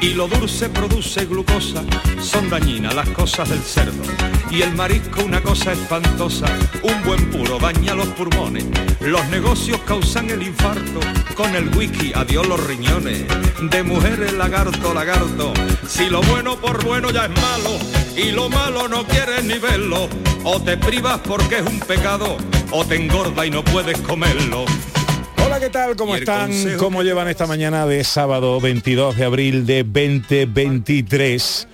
y lo dulce produce glucosa, son dañinas las cosas del cerdo. Y el marisco una cosa espantosa, un buen puro daña los pulmones. Los negocios causan el infarto, con el whisky adiós los riñones. De mujeres lagarto, lagarto, si lo bueno por bueno ya es malo, y lo malo no quieres ni verlo, o te privas porque es un pecado, o te engorda y no puedes comerlo. Hola, ¿qué tal? ¿Cómo están? ¿Cómo llevan esta mañana de sábado 22 de abril de 2023?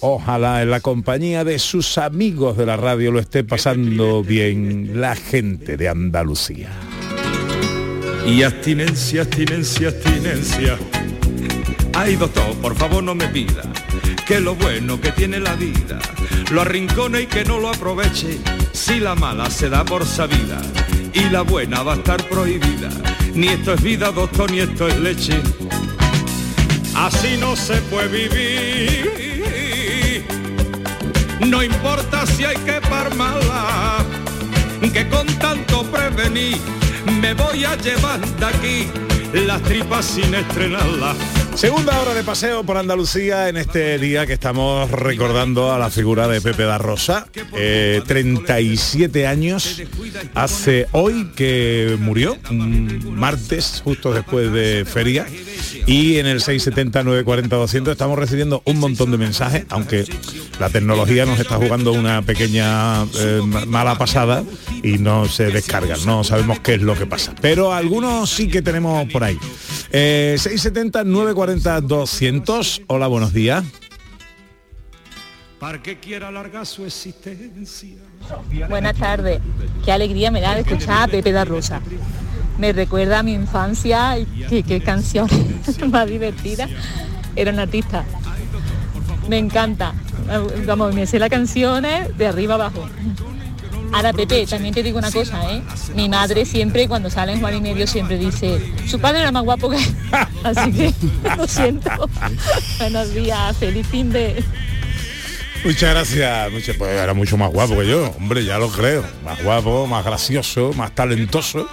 Ojalá en la compañía de sus amigos de la radio lo esté pasando bien la gente de Andalucía. Y abstinencia, abstinencia, abstinencia. Ay, doctor, por favor no me pida que lo bueno que tiene la vida lo arrincone y que no lo aproveche si la mala se da por sabida y la buena va a estar prohibida. Ni esto es vida, doctor, ni esto es leche. Así no se puede vivir. No importa si hay que parmarla, que con tanto prevenir me voy a llevar de aquí las tripas sin estrenarla. Segunda hora de paseo por Andalucía en este día que estamos recordando a la figura de Pepe da Rosa. Eh, 37 años hace hoy que murió, martes, justo después de feria. Y en el 670-940-200 estamos recibiendo un montón de mensajes, aunque la tecnología nos está jugando una pequeña eh, mala pasada y no se descargan, no sabemos qué es lo que pasa. Pero algunos sí que tenemos por ahí. Eh, 670-940-200. Hola, buenos días. Para que quiera alargar su existencia. Buenas tardes. Qué alegría me da de escuchar a Pepe da Rosa. Me recuerda a mi infancia y qué, qué canción más divertida. Era un artista. Me encanta. Vamos, me sé las canciones de arriba abajo. Ahora, Pepe, también te digo una cosa, ¿eh? Mi madre siempre, cuando sale en Juan y Medio, siempre dice, su padre era más guapo que... Así que, lo siento. Buenos días, feliz fin de... Muchas gracias. Muchas, pues era mucho más guapo que yo, hombre, ya lo creo. Más guapo, más gracioso, más talentoso.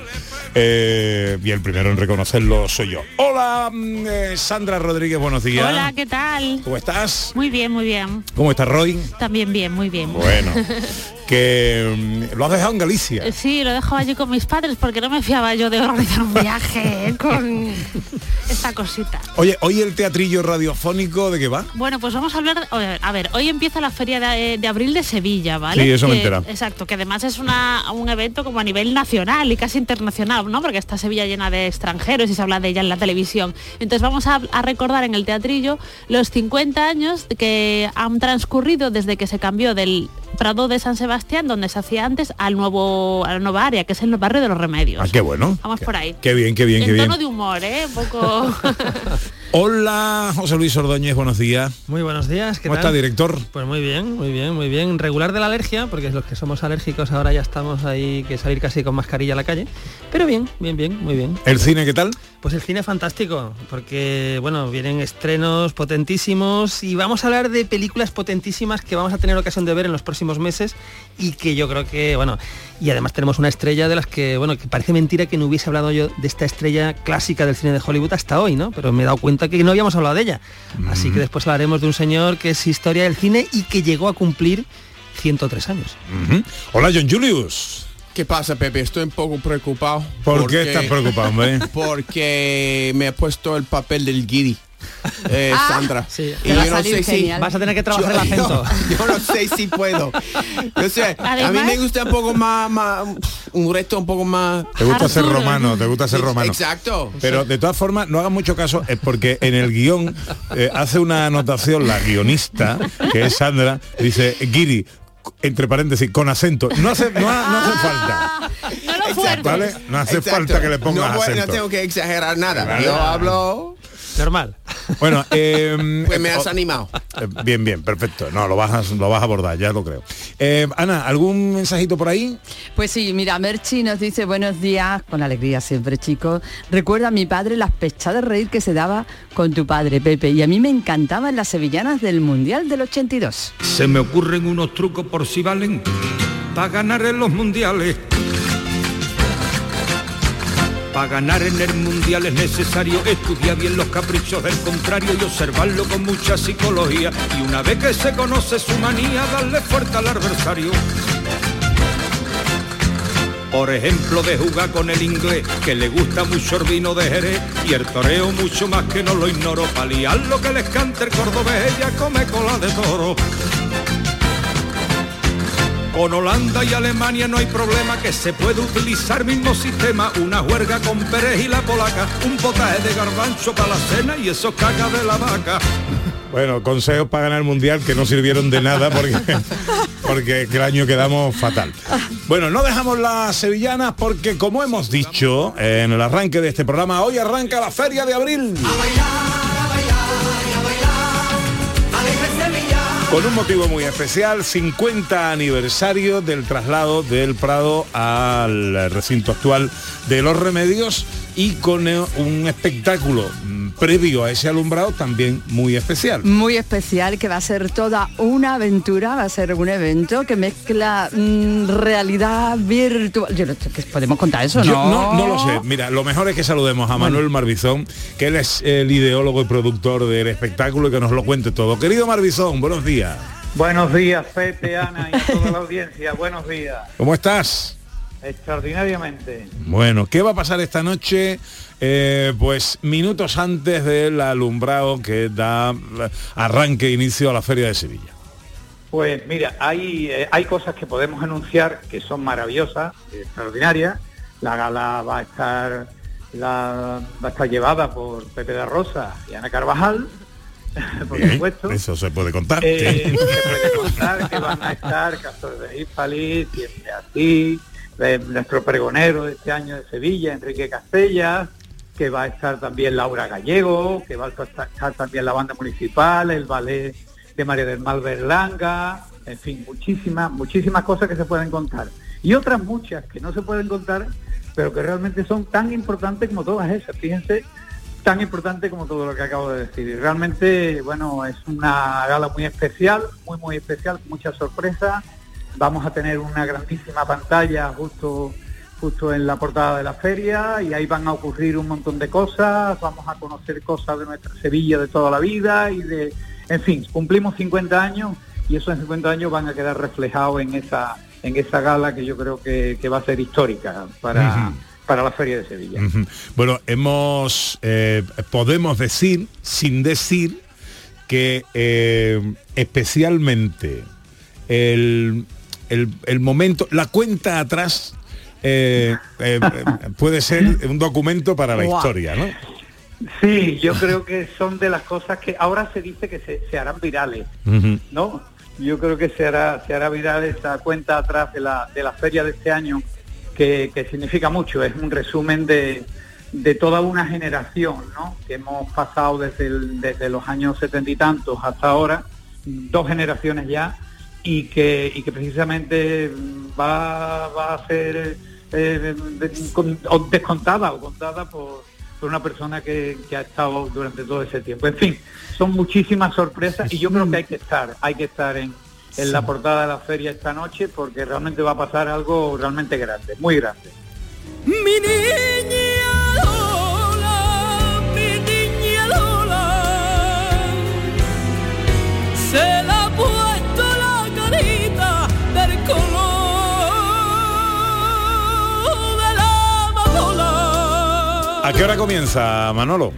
Eh, y el primero en reconocerlo soy yo. Hola, mm, eh, Sandra Rodríguez, buenos días. Hola, ¿qué tal? ¿Cómo estás? Muy bien, muy bien. ¿Cómo está Roy? También bien, muy bien. Bueno, que mm, lo has dejado en Galicia. Eh, Sí, lo dejo allí con mis padres porque no me fiaba yo de organizar un viaje con esta cosita. Oye, hoy el teatrillo radiofónico, ¿de qué va? Bueno, pues vamos a hablar, a ver, hoy empieza la feria de, de abril de Sevilla, ¿vale? Sí, eso me enterado. Exacto, que además es una, un evento como a nivel nacional y casi internacional, ¿no? Porque está Sevilla llena de extranjeros y se habla de ella en la televisión. Entonces vamos a, a recordar en el teatrillo los 50 años que han transcurrido desde que se cambió del Prado de San Sebastián, donde se hacía antes, al nuevo, a la nueva área, que es el barrio de los remedios. Ah, qué bueno. Vamos por ahí. Qué bien, qué bien, en qué bien. tono de humor, ¿eh? Un poco... Hola, José Luis Ordóñez, buenos días. Muy buenos días, ¿qué ¿Cómo tal? está, director? Pues muy bien, muy bien, muy bien. Regular de la alergia, porque los que somos alérgicos ahora ya estamos ahí que salir casi con mascarilla a la calle. Pero bien, bien, bien, muy bien. ¿El cine qué tal? Pues el cine fantástico, porque bueno, vienen estrenos potentísimos y vamos a hablar de películas potentísimas que vamos a tener ocasión de ver en los próximos meses y que yo creo que, bueno, y además tenemos una estrella de las que, bueno, que parece mentira que no hubiese hablado yo de esta estrella clásica del cine de Hollywood hasta hoy, ¿no? Pero me he dado cuenta que no habíamos hablado de ella. Así que después hablaremos de un señor que es historia del cine y que llegó a cumplir 103 años. Hola, John Julius. ¿Qué pasa, Pepe? Estoy un poco preocupado. ¿Por porque- qué estás preocupado, hombre? Porque me he puesto el papel del guiri. Eh, Sandra. Sí. Y yo no sé si. Vas a tener que trabajar el acento. Yo, yo no sé si puedo. Yo sé, a mí me gusta un poco más, más- un reto un poco más. Te gusta ser romano, te gusta ser romano. Exacto. Pero de todas formas, no hagan mucho caso, es porque en el guion eh, hace una anotación la guionista, que es Sandra, dice, Giri, entre paréntesis, con acento. No hace, no, ha- no hace falta. no lo Exacto. fuerte. ¿Vale? No hace Exacto. falta que le pongas no, voy- no acento. tengo que exagerar nada. Yo hablo. Normal. Bueno, eh, Pues me has oh, animado. eh, Bien, bien, perfecto. No, lo vas a, lo vas a abordar, ya lo creo. Eh, Ana, ¿algún mensajito por ahí? Pues sí, mira, Merchi nos dice buenos días, con alegría siempre, chicos. Recuerda a mi padre las pechadas de reír que se daba con tu padre, Pepe. Y a mí me encantaban las sevillanas del Mundial del 82. Se me ocurren unos trucos por si valen para ganar en los mundiales. Para ganar en el mundial es necesario estudiar bien los caprichos del contrario y observarlo con mucha psicología. Y una vez que se conoce su manía, darle fuerte al adversario. Por ejemplo, de jugar con el inglés, que le gusta mucho el vino de Jerez, y el toreo mucho más que no lo ignoro, pa' liar lo que les cante el cordobés, ella come cola de toro. Con Holanda y Alemania no hay problema que se puede utilizar mismo sistema, una juerga con Pérez y la polaca, un potaje de garbanzo para la cena y eso caca de la vaca. Bueno, consejos para ganar el mundial que no sirvieron de nada porque, porque el año quedamos fatal. Bueno, no dejamos las sevillanas porque como hemos dicho en el arranque de este programa, hoy arranca la feria de abril. Con un motivo muy especial, 50 aniversario del traslado del Prado al recinto actual de los remedios y con eh, un espectáculo mm, previo a ese alumbrado también muy especial. Muy especial, que va a ser toda una aventura, va a ser un evento que mezcla mm, realidad virtual. Yo no sé, ¿qué podemos contar eso, Yo ¿no? no, no lo sé. Mira, lo mejor es que saludemos a Manuel Marbizón, que él es el ideólogo y productor del espectáculo y que nos lo cuente todo. Querido Marbizón, buenos días. Buenos días, Pepe, Ana y a toda la audiencia. Buenos días. ¿Cómo estás? Extraordinariamente. Bueno, ¿qué va a pasar esta noche? Eh, pues minutos antes del alumbrado que da arranque e inicio a la Feria de Sevilla. Pues mira, hay, eh, hay cosas que podemos anunciar que son maravillosas, extraordinarias. La gala va a estar la, va a estar llevada por Pepe de Rosa y Ana Carvajal, por Bien, supuesto. Eso se puede contar. Eh, se puede contar que van a estar Castor de siempre así, nuestro pregonero de este año de Sevilla, Enrique Castellas, que va a estar también Laura Gallego, que va a estar también la banda municipal, el ballet de María del Mal Berlanga, en fin, muchísimas, muchísimas cosas que se pueden contar. Y otras muchas que no se pueden contar, pero que realmente son tan importantes como todas esas. Fíjense tan importante como todo lo que acabo de decir. Y realmente, bueno, es una gala muy especial, muy, muy especial, con mucha sorpresa. Vamos a tener una grandísima pantalla justo justo en la portada de la feria y ahí van a ocurrir un montón de cosas, vamos a conocer cosas de nuestra Sevilla de toda la vida y de, en fin, cumplimos 50 años y esos 50 años van a quedar reflejados en esa en esa gala que yo creo que, que va a ser histórica para, para la feria de Sevilla. Bueno, hemos, eh, podemos decir, sin decir, que eh, especialmente el, el- el momento, la cuenta atrás eh, eh, puede ser un documento para la historia, ¿no? Sí, yo creo que son de las cosas que ahora se dice que se, se harán virales. ¿no? Yo creo que se hará, se hará viral esa cuenta atrás de la, de la feria de este año, que, que significa mucho, es un resumen de, de toda una generación, ¿no? Que hemos pasado desde, el- desde los años setenta y tantos hasta ahora, dos generaciones ya, y que, y que precisamente va, va a ser eh, descontada o contada por, por una persona que, que ha estado durante todo ese tiempo. En fin, son muchísimas sorpresas y yo creo que hay que estar, hay que estar en, en la portada de la feria esta noche porque realmente va a pasar algo realmente grande, muy grande. Mi ¿A qué hora comienza, Manolo?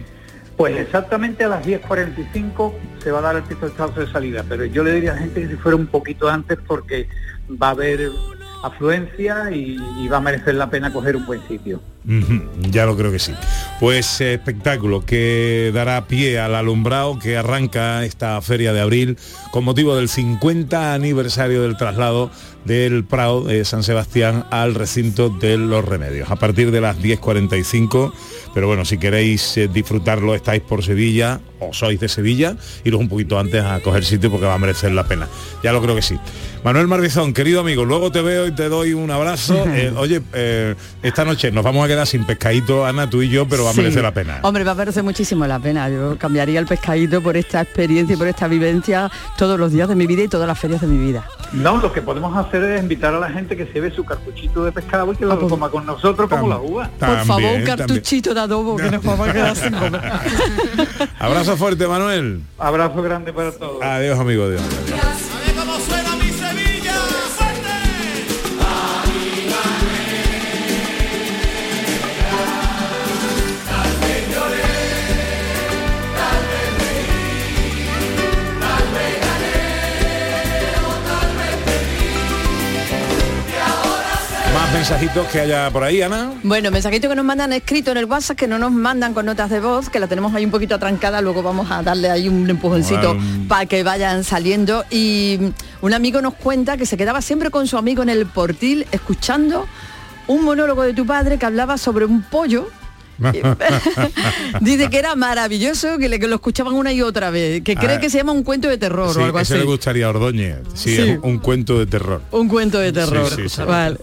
Pues exactamente a las 10.45 se va a dar el pistoletazo de salida, pero yo le diría a la gente que si fuera un poquito antes porque va a haber afluencia y, y va a merecer la pena coger un buen sitio. Ya lo creo que sí. Pues eh, espectáculo que dará pie al alumbrado que arranca esta feria de abril con motivo del 50 aniversario del traslado del Prado de San Sebastián al recinto de los remedios. A partir de las 10.45, pero bueno, si queréis eh, disfrutarlo, estáis por Sevilla o sois de Sevilla, iros un poquito antes a coger sitio porque va a merecer la pena. Ya lo creo que sí. Manuel Marbizón, querido amigo, luego te veo y te doy un abrazo. Eh, oye, eh, esta noche nos vamos a quedar sin pescadito, Ana, tú y yo, pero va a Sí. merecer la pena. Hombre, va a merecer muchísimo la pena. Yo cambiaría el pescadito por esta experiencia y por esta vivencia todos los días de mi vida y todas las ferias de mi vida. No, lo que podemos hacer es invitar a la gente que se ve su cartuchito de pescado y que lo coma con nosotros como la uva. Por favor, un cartuchito de adobo que nos vamos a quedar sin comer. Abrazo fuerte, Manuel. Abrazo grande para todos. Adiós, amigo. Adiós. ¿Cómo mensajitos que haya por ahí, Ana. Bueno, mensajito que nos mandan escrito en el WhatsApp, que no nos mandan con notas de voz, que la tenemos ahí un poquito atrancada, luego vamos a darle ahí un empujoncito Bueno. para que vayan saliendo. Y mm, un amigo nos cuenta que se quedaba siempre con su amigo en el portil escuchando un monólogo de tu padre que hablaba sobre un pollo. Dice que era maravilloso, que, le, que lo escuchaban una y otra vez, que cree Ah. que se llama un cuento de terror Sí, o algo así. le gustaría a Ordóñez. Sí, Sí. es un cuento de terror. Un cuento de terror. Sí. Vale.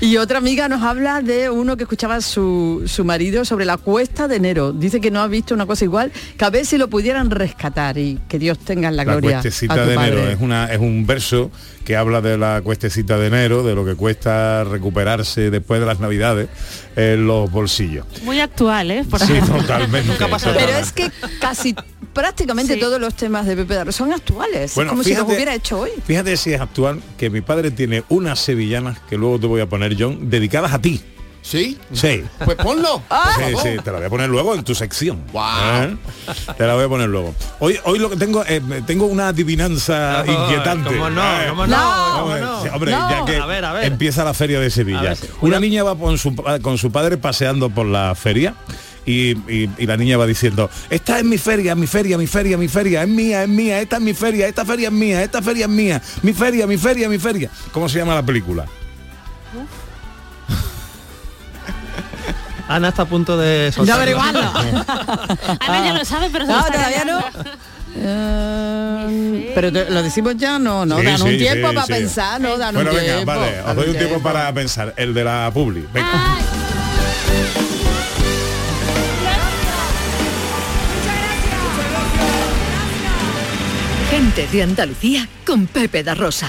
Y otra amiga nos habla de uno que escuchaba su, su marido sobre la cuesta de enero. Dice que no ha visto una cosa igual, que a ver si lo pudieran rescatar y que Dios tenga en la, La gloria. cuestecita a tu de enero padre. es una es un verso que habla de la cuestecita de enero, de lo que cuesta recuperarse después de las navidades en los bolsillos. Muy actual, ¿eh? Por Sí, totalmente. Pero es que casi prácticamente Sí. todos los temas de Pepe Darro son actuales. Bueno, es como si los hubiera hecho hoy. Fíjate si es actual que mi padre tiene unas sevillanas que luego te voy a poner, John, dedicadas a ti. ¿Sí? Sí. Pues ponlo. Sí, sí, te la voy a poner luego en tu sección. Guau. ¿Eh? Te la voy a poner luego. Hoy, hoy lo que tengo, eh, tengo una adivinanza No, inquietante. cómo no, Eh, cómo no, hombre, cómo no. sí, hombre, No. ya que A ver, a ver. empieza la feria de Sevilla. A ver, sí. Una niña va con su, con su padre paseando por la feria. Y, y- y la niña va diciendo, esta es mi feria, mi feria, mi feria, mi feria, es mía, es mía, esta es mi feria, esta feria es mía, esta feria es mía, mi feria, mi feria, mi feria. ¿Cómo se llama la película? Ana está a punto de De soltarlo. averiguarlo. Ana ya lo sabe, pero se lo No, está todavía no. Eh, pero te- lo decimos ya, no, no, Sí, dan un sí, tiempo sí, para sí. pensar, no, dan Bueno, un venga, tiempo. vale, os doy un tiempo tiempo. para pensar. El de la Publi. Venga. Gente de Andalucía con Pepe da Rosa.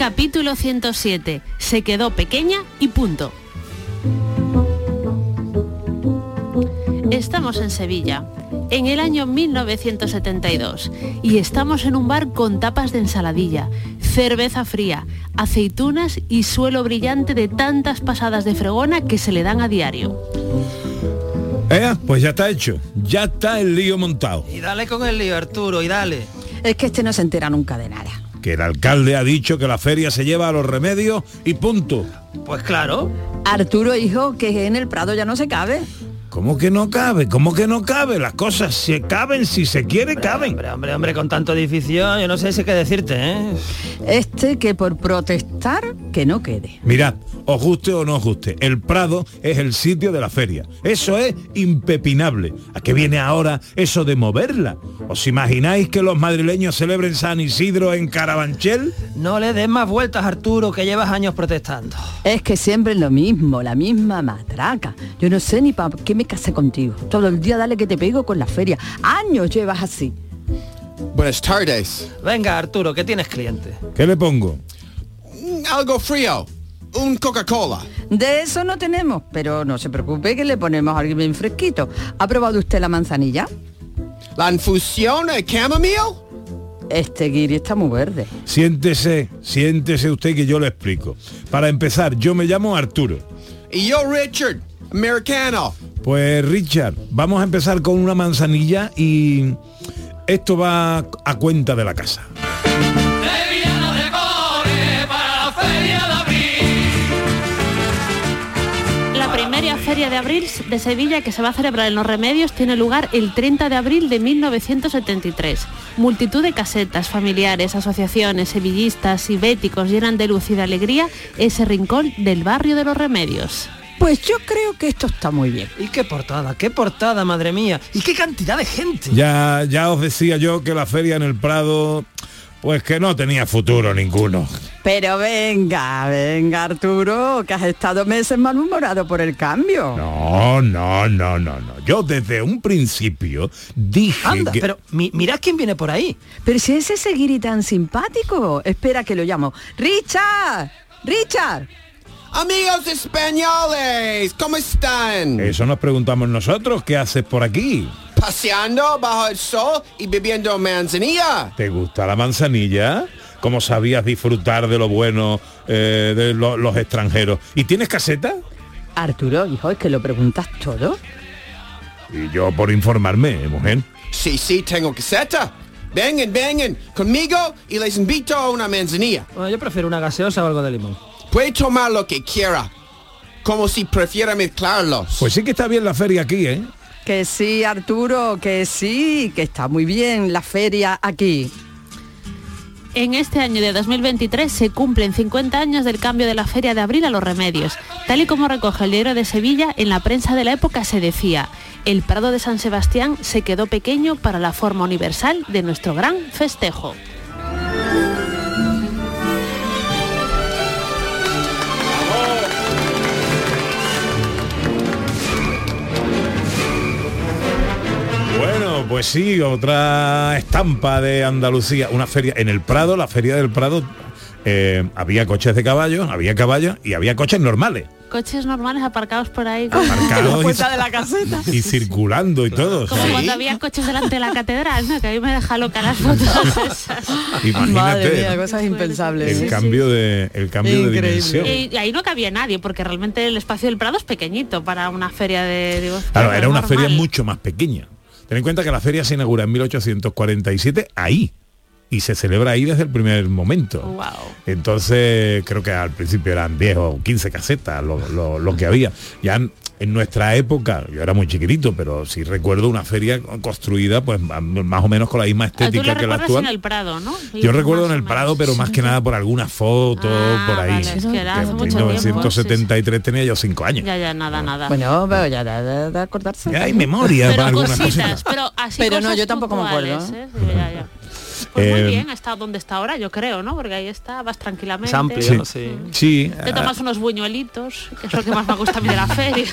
Capítulo 107. Se quedó pequeña y punto. Estamos en Sevilla, en el año 1972, y estamos en un bar con tapas de ensaladilla, cerveza fría, aceitunas y suelo brillante de tantas pasadas de fregona que se le dan a diario. Eh, pues ya está hecho. Ya está el lío montado. Y dale con el lío, Arturo, y dale. Es que este no se entera nunca de nada. Que el alcalde ha dicho que la feria se lleva a los remedios y punto. Pues claro. Arturo, hijo, que en el Prado ya no se cabe. ¿Cómo que no cabe? ¿Cómo que no cabe? Las cosas se caben, si se quiere, caben. Hombre, hombre, hombre, con tanto edificio, yo no sé si qué decirte, ¿eh? Este que por protestar, que no quede. Mirad, os guste o no os guste, el Prado es el sitio de la feria. Eso es impepinable. ¿A qué viene ahora eso de moverla? ¿Os imagináis que los madrileños celebren San Isidro en Carabanchel? No le des más vueltas, Arturo, que llevas años protestando. Es que siempre es lo mismo, la misma matraca. Yo no sé ni para qué me casé contigo. Todo el día dale que te pego con la feria. Años llevas así. Buenas tardes. Venga, Arturo, que tienes cliente. ¿Qué le pongo? Algo frío. Un Coca-Cola. De eso no tenemos, pero no se preocupe que le ponemos algo bien fresquito. ¿Ha probado usted la manzanilla? La infusión de chamomile. Este guiri está muy verde. Siéntese, siéntese usted que yo le explico. Para empezar, yo me llamo Arturo. Y yo Richard, americano. Pues Richard, vamos a empezar con una manzanilla y esto va a cuenta de la casa. Feria de abril de Sevilla que se va a celebrar en Los Remedios tiene lugar el 30 de abril de 1973. Multitud de casetas, familiares, asociaciones, sevillistas y béticos llenan de luz y de alegría ese rincón del barrio de Los Remedios. Pues yo creo que esto está muy bien. Y qué portada, qué portada, madre mía. Y qué cantidad de gente. Ya, ya os decía yo que la feria en el Prado, pues que no tenía futuro ninguno. Pero venga, venga Arturo, que has estado meses malhumorado por el cambio. No, no, no, no, no. Yo desde un principio dije Anda, que... pero mi- mirad quién viene por ahí. Pero si es ese guiri tan simpático. Espera que lo llamo. ¡Richard! ¡Richard! Amigos españoles, ¿cómo están? Eso nos preguntamos nosotros, ¿qué haces por aquí? Paseando bajo el sol y bebiendo manzanilla. ¿Te gusta la manzanilla? ¿Cómo sabías disfrutar de lo bueno eh, de lo- los extranjeros? ¿Y tienes caseta? Arturo, hijo, es que lo preguntas todo. Y yo por informarme, mujer. Sí, sí, tengo caseta. Vengan, vengan conmigo y les invito a una manzanilla. Bueno, yo prefiero una gaseosa o algo de limón. Puede tomar lo que quiera, como si prefiera mezclarlos. Pues sí que está bien la feria aquí, ¿eh? Que sí, Arturo, que sí, que está muy bien la feria aquí. En este año de 2023 se cumplen 50 años del cambio de la Feria de Abril a los Remedios. Tal y como recoge el diario de Sevilla, en la prensa de la época se decía, el Prado de San Sebastián se quedó pequeño para la forma universal de nuestro gran festejo. Bueno, pues sí, otra estampa de Andalucía, una feria en el Prado, la feria del Prado, eh, había coches de caballos, había caballos y había coches normales. Coches normales aparcados por ahí. Aparcados y- Puerta de la caseta. y circulando y todo. como sí. cuando había coches delante de la catedral, ¿no? Que a mí me deja loca las fotos esas. Imagínate Madre mía, cosas impensables. el Sí, cambio de el cambio de dimensión. Y, y ahí no cabía nadie, porque realmente el espacio del Prado es pequeñito para una feria de... digo, Claro, era una normal. feria mucho más pequeña. Ten en cuenta que la feria se inaugura en 1847 ahí y se celebra ahí desde el primer momento. Wow. Entonces creo que al principio eran 10 o 15 casetas lo, lo- lo que había. Ya en nuestra época, yo era muy chiquitito, pero sí recuerdo una feria construida pues más o menos con la misma Ah, Tú estética lo que la recuerdas actual. en el Prado, ¿no? Yo recuerdo en el. Prado, pero más que nada por alguna foto por ahí. vale, es que era Que hace en mucho tiempo, 1973 tenía yo cinco años. Ya, ya, nada, nada. Bueno, pero ya de, de- de acordarse. Ya hay memoria pero para algunas cositas. pero así Pero no, cosas yo tampoco me acuerdo, ¿eh? Sí, ya, ya. Pues Eh, muy bien, está donde está ahora, yo creo, ¿no? Porque ahí está, vas tranquilamente. Es amplio, Sí. ¿no? sí. Sí, Te ah, tomas unos buñuelitos, que es lo que más me gusta a mí de la feria.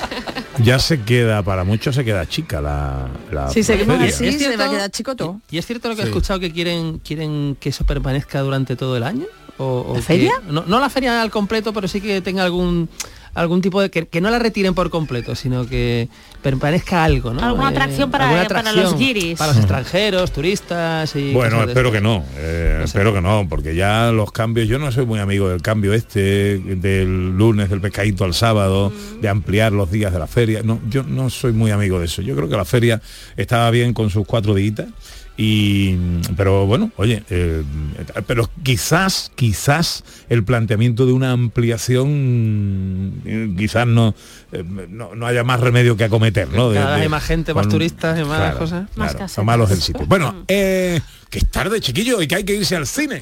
ya se queda, para muchos se queda chica la, la Si seguimos feria. así, ¿Es se va a quedar chico todo. ¿Y es cierto lo que Sí. he escuchado que quieren quieren que eso permanezca durante todo el año? ¿O, o ¿La que- feria? no, no la feria al completo, pero sí que tenga algún algún tipo de que, que no la retiren por completo, sino que permanezca algo, ¿no? Alguna atracción para- alguna para los guiris. para los extranjeros, turistas y Bueno, espero que no, eh, No sé. espero que no, porque ya los cambios, yo no soy muy amigo del cambio este, del lunes del pescadito al sábado, de ampliar los días de la feria, no, yo no soy muy amigo de eso, yo creo que la feria estaba bien con sus cuatro días y pero bueno oye eh, pero quizás quizás el planteamiento de una ampliación eh, quizás no, eh, no no haya más remedio que acometer no De- Cada vez de- hay más gente, más turistas y más claro, cosas. Más claro, son malos el sitio. Bueno eh, que es tarde chiquillo y que hay que irse al cine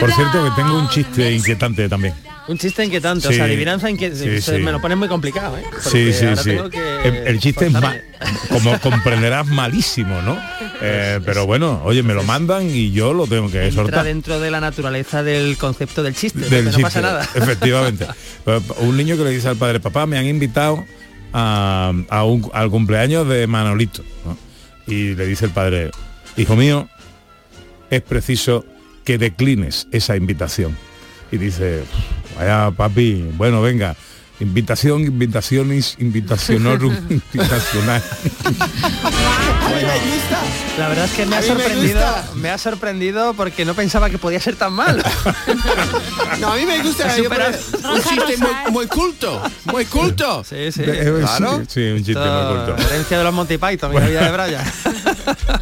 Por cierto que tengo un chiste inquietante también Un chiste inquietante, o Sí. sea, adivinanza inquietante. Sí, sí. Me lo pones muy complicado, ¿eh? Sí, Porque sí, sí. El, el chiste es ma- esforzarme. como comprenderás malísimo, ¿no? Eh, pero bueno, oye, me lo mandan y yo lo tengo que Entra soltar. dentro de la naturaleza del concepto del chiste, Del no pasa nada. Efectivamente. Un niño que le dice al padre, papá, me han invitado a, a un- al cumpleaños de Manolito. ¿no? Y le dice el padre, hijo mío, es preciso que declines esa invitación. Y dice, vaya papi, bueno, venga, invitación, invitaciones, invitacionorum, invitacional. La verdad es que me ha me sorprendido, me, ha sorprendido porque no pensaba que podía ser tan mal. No, a mí me gusta creo, un chiste muy, muy culto, muy culto. Sí, sí. Eh, Claro. sí, sí, un chiste Esto, muy corto. Herencia de los Monty Python la vida de Brian.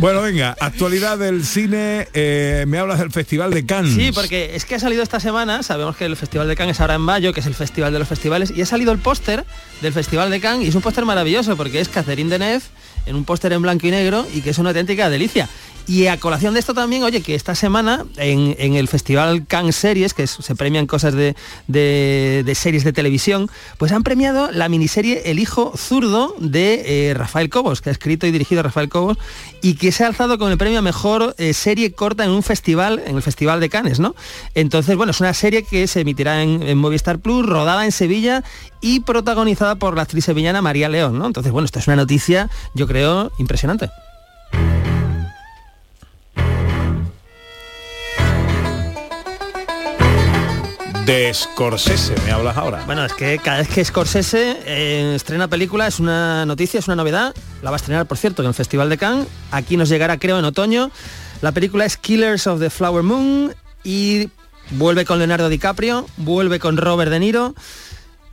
Bueno, venga, actualidad del cine, eh, me hablas del Festival de Cannes. Sí, porque es que ha salido esta semana, sabemos que el Festival de Cannes es ahora en mayo, que es el festival de los festivales, y ha salido el póster del Festival de Cannes, y es un póster maravilloso, porque es Catherine Deneuve en un póster en blanco y negro, y que es una auténtica delicia. Y a colación de esto también, oye, que esta semana en, el Festival Cannes Series, que se premian cosas de, series de televisión, pues han premiado la miniserie El hijo zurdo de eh, Rafael Cobos, que ha escrito y dirigido Rafael Cobos, y que se ha alzado con el premio a mejor eh, serie corta en un festival, en el Festival de Cannes, ¿no? Entonces, bueno, es una serie que se emitirá en, en Movistar Plus, rodada en Sevilla y protagonizada por la actriz sevillana María León, ¿no? Entonces, bueno, esto es una noticia, yo creo, impresionante. De Scorsese, me hablas ahora. Bueno, es que cada vez que Scorsese eh, estrena película es una noticia, es una novedad. La va a estrenar, por cierto, en el Festival de Cannes. Aquí nos llegará, creo, en otoño. La película es Killers of the Flower Moon y vuelve con Leonardo DiCaprio, vuelve con Robert De Niro.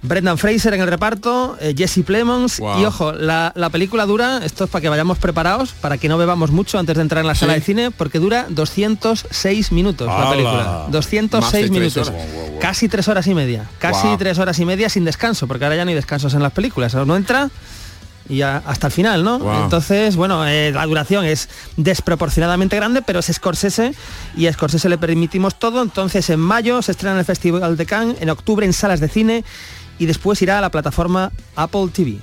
Brendan Fraser en el reparto, eh, Jesse Plemons Wow. y ojo, la, la película dura, esto es para que vayamos preparados, para que no bebamos mucho antes de entrar en la sala Sí. de cine, porque dura 206 minutos la película. Más de 206 tres minutos. horas. Wow, wow, wow. Casi tres horas y media. Casi Wow. tres horas y media sin descanso, porque ahora ya no hay descansos en las películas. No entra y hasta el final, ¿no? Wow. Entonces, bueno, eh, la duración es desproporcionadamente grande, pero es Scorsese y a Scorsese le permitimos todo. Entonces, en mayo se estrena en el Festival de Cannes, en octubre en salas de cine y después irá a la plataforma Apple TV.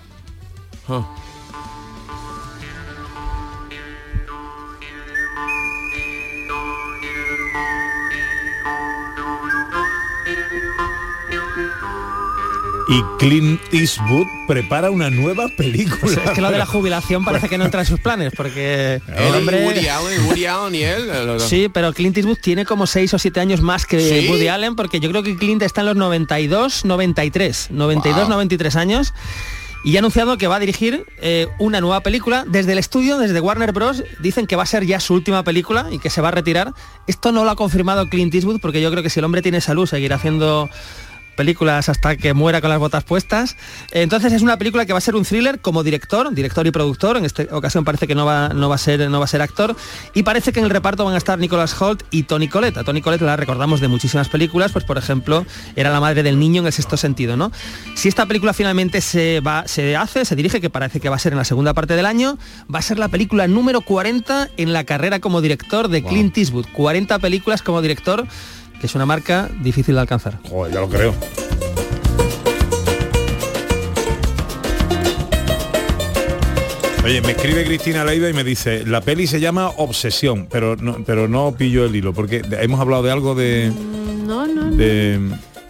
Y Clint Eastwood prepara una nueva película. Es que lo de la jubilación parece que no entra en sus planes, porque el Él y hombre... Woody Allen, Woody Allen y él. eh, Sí, pero Clint Eastwood tiene como 6 o 7 años más que ¿Sí? Woody Allen, porque yo creo que Clint está en los 92, 93, 92, Wow. 93 años. Y ha anunciado que va a dirigir eh, una nueva película desde el estudio, desde Warner Bros. Dicen que va a ser ya su última película y que se va a retirar. Esto no lo ha confirmado Clint Eastwood porque yo creo que si el hombre tiene salud seguirá haciendo películas hasta que muera con las botas puestas. Entonces es una película que va a ser un thriller como director, director y productor. En esta ocasión parece que no va, no va a ser, no va a ser actor. Y parece que en el reparto van a estar Nicholas Holt y Tony Collette. A Tony Collette la recordamos de muchísimas películas, pues por ejemplo era la madre del niño en el sexto sentido, ¿no? Si esta película finalmente se va, se hace, se dirige, que parece que va a ser en la segunda parte del año, va a ser la película número 40 en la carrera como director de Clint Eastwood. 40 películas como director, que es una marca difícil de alcanzar. Joder, ya lo creo. Oye, me escribe Cristina Leiva y me dice, la peli se llama Obsesión, pero no, pero no pillo el hilo, porque hemos hablado de algo de... No, no, no. de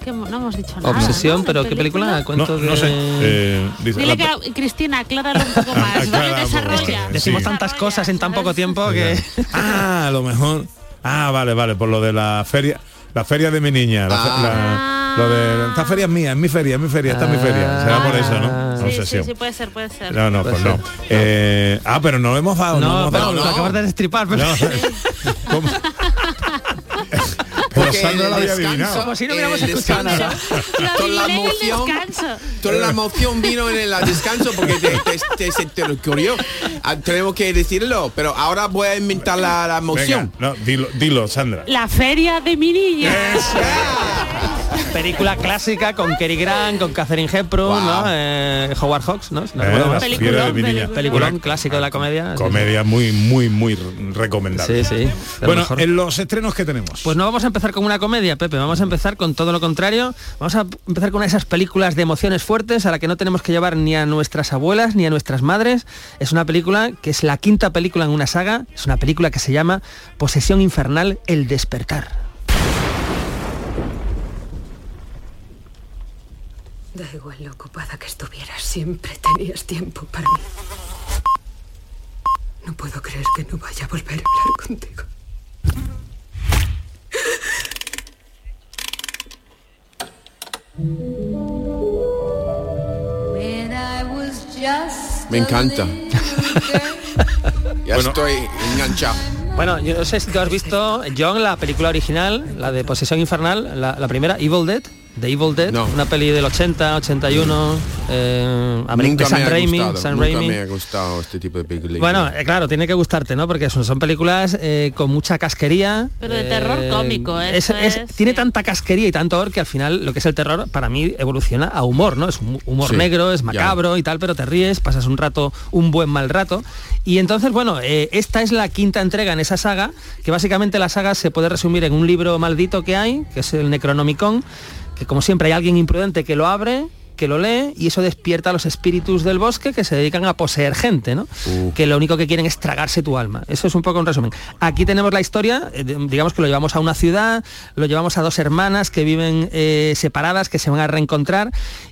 que no hemos dicho nada. Obsesión, ¿no? pero ¿De ¿qué película? Cuento no, no de- sé. eh, dice, Dile la- que, Cristina, acláralo un poco más. ¿vale? Aclara, Desarrolla. Decimos Sí. tantas cosas en tan poco tiempo que... Ah, a lo mejor. Ah, vale, vale, por lo de la feria, la feria de mi niña. la lo de esta feria es mía, es mi feria, es mi feria, esta es mi feria. Será por eso, ¿no? Sí, sí, Obsesión. sí, puede ser, puede ser. No, no, pues no. Eh, ah, pero no hemos dado. No, No, hemos pero dado. lo acabas de destripar. pero- No. ¿Cómo? Pero Sandra lo había adivinado. Como si no hubiéramos escuchado descanso, nada. Toda la emoción, descanso. toda la emoción vino en el descanso porque te, te, te- se te ocurrió. Ah, tenemos que decirlo, pero ahora voy a inventar la, la emoción. Venga, no, dilo, dilo, Sandra. La feria de mi niña. Película clásica con Cary Grant, con Catherine Hepburn, ¿no? Eh, Howard Hawks, ¿no? Si no Eh. Peliculón, clásico de la comedia. sí, Comedia muy, muy, muy recomendable. Sí, sí. lo Bueno, mejor. en los estrenos que tenemos. Pues no vamos a empezar con una comedia, Pepe, vamos a empezar con todo lo contrario. Vamos a empezar con una de esas películas de emociones fuertes a la que no tenemos que llevar ni a nuestras abuelas ni a nuestras madres. Es una película que es la quinta película en una saga, es una película que se llama Posesión Infernal, El Despertar. Da igual lo ocupada que estuvieras, siempre tenías tiempo para mí. No puedo creer que no vaya a volver a hablar contigo. Me encanta. ya Bueno. estoy enganchado. Bueno, yo no sé si tú has visto, John, la película original, la de Posesión Infernal, la, la primera, Evil Dead, de Evil Dead, una peli del 80, 81, eh, Ameri- de Nunca Sam me ha Raimi, gustado. Sam nunca Raimi. me ha gustado este tipo de películas. Bueno, eh, claro, tiene que gustarte, ¿no? Porque son, son películas eh, con mucha casquería. Pero de terror cómico, ¿eh? es- Eso es- es, tiene tanta casquería y tanto horror que al final lo que es el terror para mí evoluciona a humor, ¿no? Es un humor Sí, negro, es ya. macabro y tal, pero te ríes, pasas un rato, un buen mal rato. Y entonces, bueno, eh, esta es la quinta entrega en esa saga, que básicamente la saga se puede resumir en un libro maldito que hay, que es el Necronomicon, que como siempre hay alguien imprudente que lo abre que lo lee y eso despierta a los espíritus del bosque que se dedican a poseer gente, ¿no? Que lo único que quieren es tragarse tu alma. Eso es un poco un resumen. Aquí tenemos la historia, eh, digamos que lo llevamos a una ciudad, lo llevamos a dos hermanas que viven eh, separadas, que se van a reencontrar.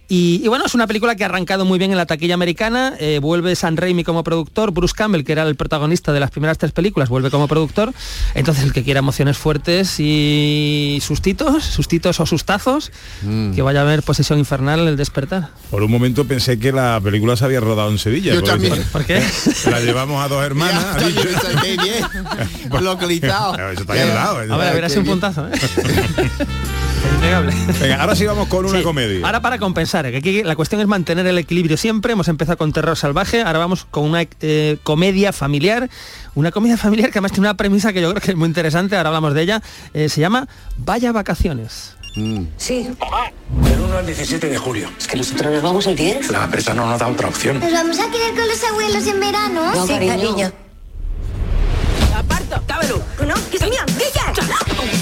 Y, y bueno, es una película que ha arrancado muy bien en la taquilla americana. eh, vuelve San Raimi como productor, Bruce Campbell, que era el protagonista de las primeras tres películas, vuelve como productor. Entonces el que quiera emociones fuertes y sustitos, sustitos o sustazos, que vaya a ver Posesión Infernal, el despertar. Por un momento pensé que la película se había rodado en Sevilla. Yo porque también. ¿Por qué? La llevamos a dos hermanas. Ya, dicho. también pensé, qué bien. Localizado. Eso está ahí al lado. eso A ver, está- hubiera sido un puntazo, ¿eh? Venga, ahora sí vamos con una Sí. comedia. Ahora para compensar, que aquí la cuestión es mantener el equilibrio siempre. Hemos empezado con terror salvaje, ahora vamos con una eh, comedia familiar. Una comedia familiar que además tiene una premisa que yo creo que es muy interesante, ahora hablamos de ella. Eh, se llama Vaya Vacaciones. Sí. Del 1 al 17 de julio. Es que nosotros nos vamos el 10. La empresa no nos da otra opción. ¿Nos vamos a quedar con los abuelos en verano? No, sí, cariño. ¡No! ¡Que se mían!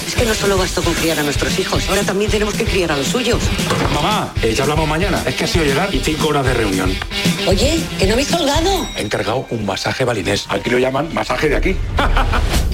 Es que no solo bastó con criar a nuestros hijos, ahora también tenemos que criar a los suyos. Mamá, eh, ya hablamos mañana. Es que ha sido llegar y cinco horas de reunión. Oye, que no habéis colgado. He encargado un masaje balinés. Aquí lo llaman masaje de aquí.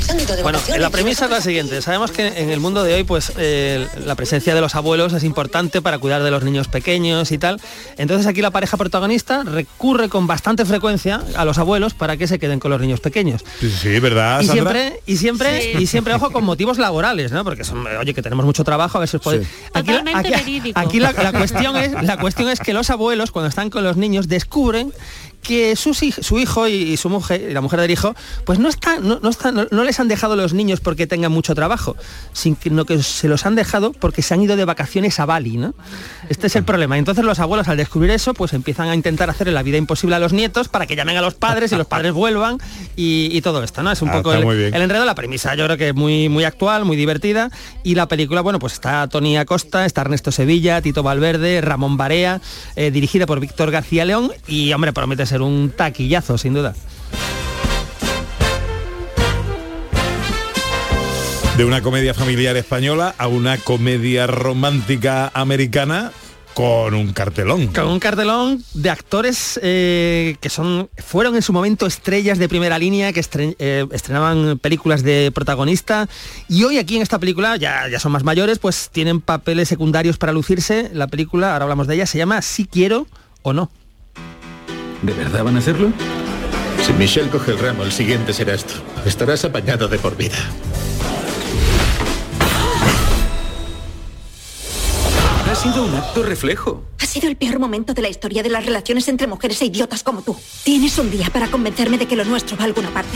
Bueno, la premisa es la siguiente. Sabemos que en el mundo de hoy, pues eh, la presencia de los abuelos es importante para cuidar de los niños pequeños y tal. Entonces aquí la pareja protagonista recurre con bastante frecuencia a los abuelos para que se queden con los niños pequeños. Sí, sí, ¿verdad, Y Sandra? Siempre, y siempre, Sí. y siempre, ojo, con motivos laborales, ¿no? Porque son, oye, que tenemos mucho trabajo, a ver si os podéis. Aquí, la- Totalmente aquí- verídico. aquí la, la cuestión es, la cuestión es que los abuelos, cuando están con los niños, descubren que sus su hijo y, su mujer, y la mujer del hijo, pues no, está, no, no, está- no- no les han dejado los niños porque tengan mucho trabajo, sino que se los han dejado porque se han ido de vacaciones a Bali, ¿no? Este es el problema. Entonces los abuelos al descubrir eso, pues empiezan a intentar hacerle la vida imposible a los nietos para que llamen a los padres y los padres vuelvan y, y todo esto, ¿no? Es un Ah, poco el, el enredo, la premisa yo creo que es muy, muy actual, muy divertida y la película, bueno, pues está Tony Acosta, está Ernesto Sevilla, Tito Valverde, Ramón Barea, eh, dirigida por Víctor García León y, hombre, promete ser un taquillazo, sin duda. De una comedia familiar española a una comedia romántica americana con un cartelón. Con un cartelón de actores eh, que son fueron en su momento estrellas de primera línea, que estre- eh, estrenaban películas de protagonista y hoy aquí en esta película, ya, ya son más mayores, pues tienen papeles secundarios para lucirse. La película, ahora hablamos de ella, se llama Si quiero o no. ¿De verdad van a hacerlo? Si Michelle coge el ramo, el siguiente será esto. Estarás apañado de por vida. Ha sido un acto reflejo. Ha sido el peor momento de la historia de las relaciones entre mujeres e idiotas como tú. Tienes un día para convencerme de que lo nuestro va a alguna parte.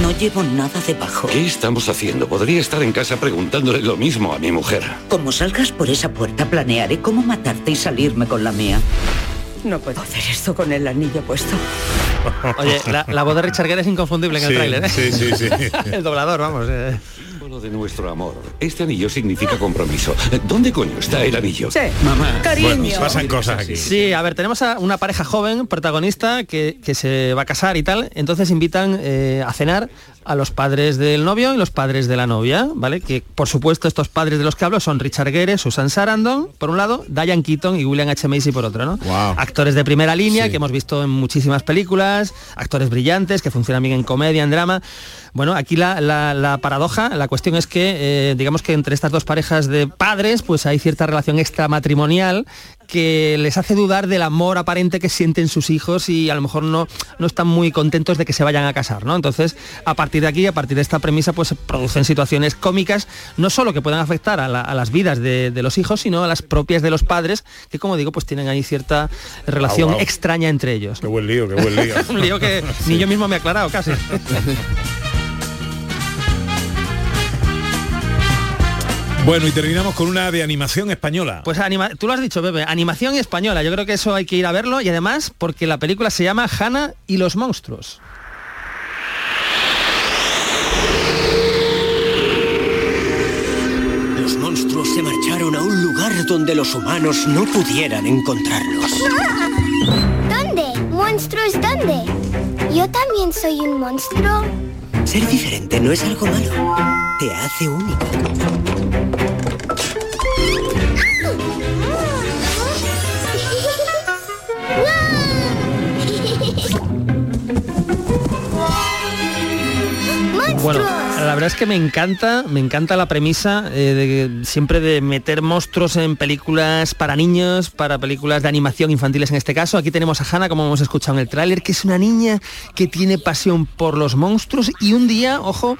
No llevo nada debajo. ¿Qué estamos haciendo? Podría estar en casa preguntándole lo mismo a mi mujer. Como salgas por esa puerta, planearé cómo matarte y salirme con la mía. No puedo hacer esto con el anillo puesto. Oye, la, la voz de Richard Gere es inconfundible en el Sí, tráiler, ¿eh? sí, sí, sí. el doblador, vamos. eh. De nuestro amor. Este anillo significa compromiso. ¿Dónde coño está el anillo? Mamá. Bueno, pasan cosas aquí. Sí, a ver, tenemos a una pareja joven, protagonista, que, que se va a casar y tal, entonces invitan eh, a cenar a los padres del novio y los padres de la novia, ¿vale? Que por supuesto estos padres de los que hablo son Richard Gere, Susan Sarandon, por un lado, Diane Keaton y William H. Macy por otro, ¿no? Actores de primera línea que hemos visto en muchísimas películas, actores brillantes que funcionan bien en comedia, en drama. Bueno, aquí la, la- la paradoja, la cuestión es que, eh, digamos que entre estas dos parejas de padres, pues hay cierta relación extramatrimonial que les hace dudar del amor aparente que sienten sus hijos y a lo mejor no, no están muy contentos de que se vayan a casar, ¿no? Entonces, a partir de aquí, a partir de esta premisa, pues se producen situaciones cómicas, no solo que puedan afectar a, la- a las vidas de, de los hijos, sino a las propias de los padres, que como digo, pues tienen ahí cierta relación wow. extraña entre ellos. Qué buen lío, qué buen lío. Un lío que ni yo mismo me he aclarado casi. Bueno, y terminamos con una de animación española. Pues anima tú lo has dicho, Pepe, animación española. Yo creo que eso hay que ir a verlo y además porque la película se llama Hannah y los monstruos. Los monstruos se marcharon a un lugar donde los humanos no pudieran encontrarlos. ¿Dónde? ¿Monstruos dónde? Yo también soy un monstruo. Ser diferente no es algo malo. Te hace único. Bueno, la verdad es que me encanta, me encanta la premisa eh, de siempre de meter monstruos en películas para niños, para películas de animación infantiles en este caso. Aquí tenemos a Hannah, como hemos escuchado en el tráiler, que es una niña que tiene pasión por los monstruos y un día, ojo,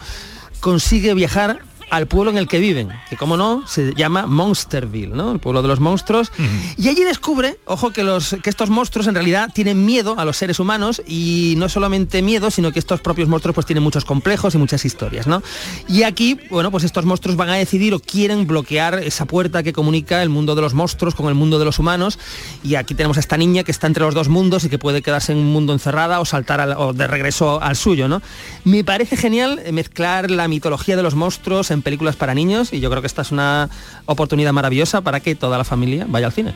consigue viajar al pueblo en el que viven, que como no, se llama Monsterville, ¿no? El pueblo de los monstruos. Y allí descubre, ojo, que, los, que estos monstruos en realidad tienen miedo a los seres humanos y no solamente miedo, sino que estos propios monstruos pues tienen muchos complejos y muchas historias, ¿no? Y aquí, bueno, pues estos monstruos van a decidir o quieren bloquear esa puerta que comunica el mundo de los monstruos con el mundo de los humanos. Y aquí tenemos a esta niña que está entre los dos mundos y que puede quedarse en un mundo encerrada o saltar al- o de regreso al suyo, ¿no? Me parece genial mezclar la mitología de los monstruos en películas para niños y yo creo que esta es una oportunidad maravillosa para que toda la familia vaya al cine.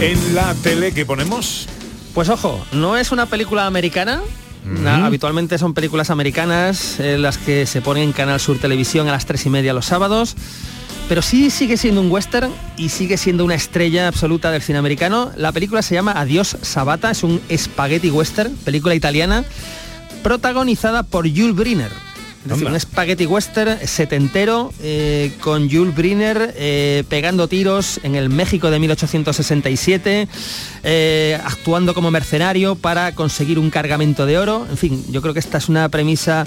En la tele que ponemos. Pues ojo, no es una película americana. Na- habitualmente son películas americanas eh, las que se ponen en Canal Sur Televisión a las tres y media los sábados. Pero sí sigue siendo un western y sigue siendo una estrella absoluta del cine americano. La película se llama Adiós Sabata, es un spaghetti western, película italiana, protagonizada por Jules Briner. Es decir, un spaghetti western setentero eh, con Jules Briner eh, pegando tiros en el México de 1867, eh, actuando como mercenario para conseguir un cargamento de oro. En fin, yo creo que esta es una premisa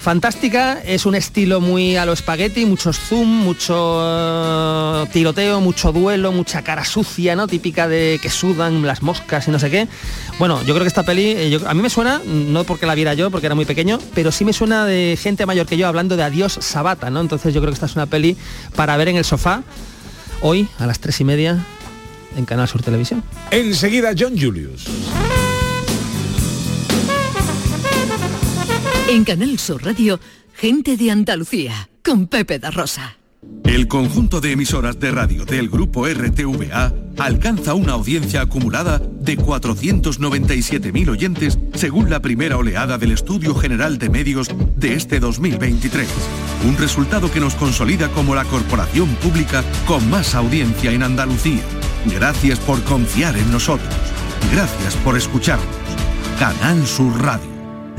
Fantástica, es un estilo muy a lo espagueti, mucho zoom, mucho eh, tiroteo, mucho duelo, mucha cara sucia, ¿no? Típica de que sudan las moscas y no sé qué. Bueno, yo creo que esta peli, eh, a mí me suena, no porque la viera yo, porque era muy pequeño, pero sí me suena de gente mayor que yo hablando de Adiós Sabata, ¿no? Entonces yo creo que esta es una peli para ver en el sofá hoy a las tres y media en Canal Sur Televisión. Enseguida John Julius. En Canal Sur Radio, gente de Andalucía, con Pepe da Rosa. El conjunto de emisoras de radio del grupo RTVA alcanza una audiencia acumulada de 497.000 oyentes según la primera oleada del Estudio General de Medios de este 2023. Un resultado que nos consolida como la corporación pública con más audiencia en Andalucía. Gracias por confiar en nosotros. Gracias por escucharnos. Canal Sur Radio,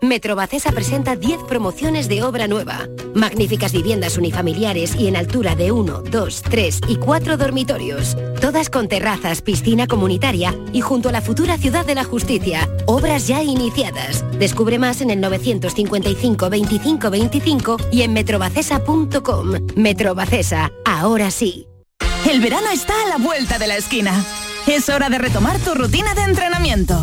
Metrobacesa presenta 10 promociones de obra nueva. Magníficas viviendas unifamiliares y en altura de 1, 2, 3 y 4 dormitorios. Todas con terrazas, piscina comunitaria y junto a la futura Ciudad de la Justicia. Obras ya iniciadas. Descubre más en el 955 25 25 y en metrobacesa.com. Metrobacesa, ahora sí. El verano está a la vuelta de la esquina. Es hora de retomar tu rutina de entrenamiento.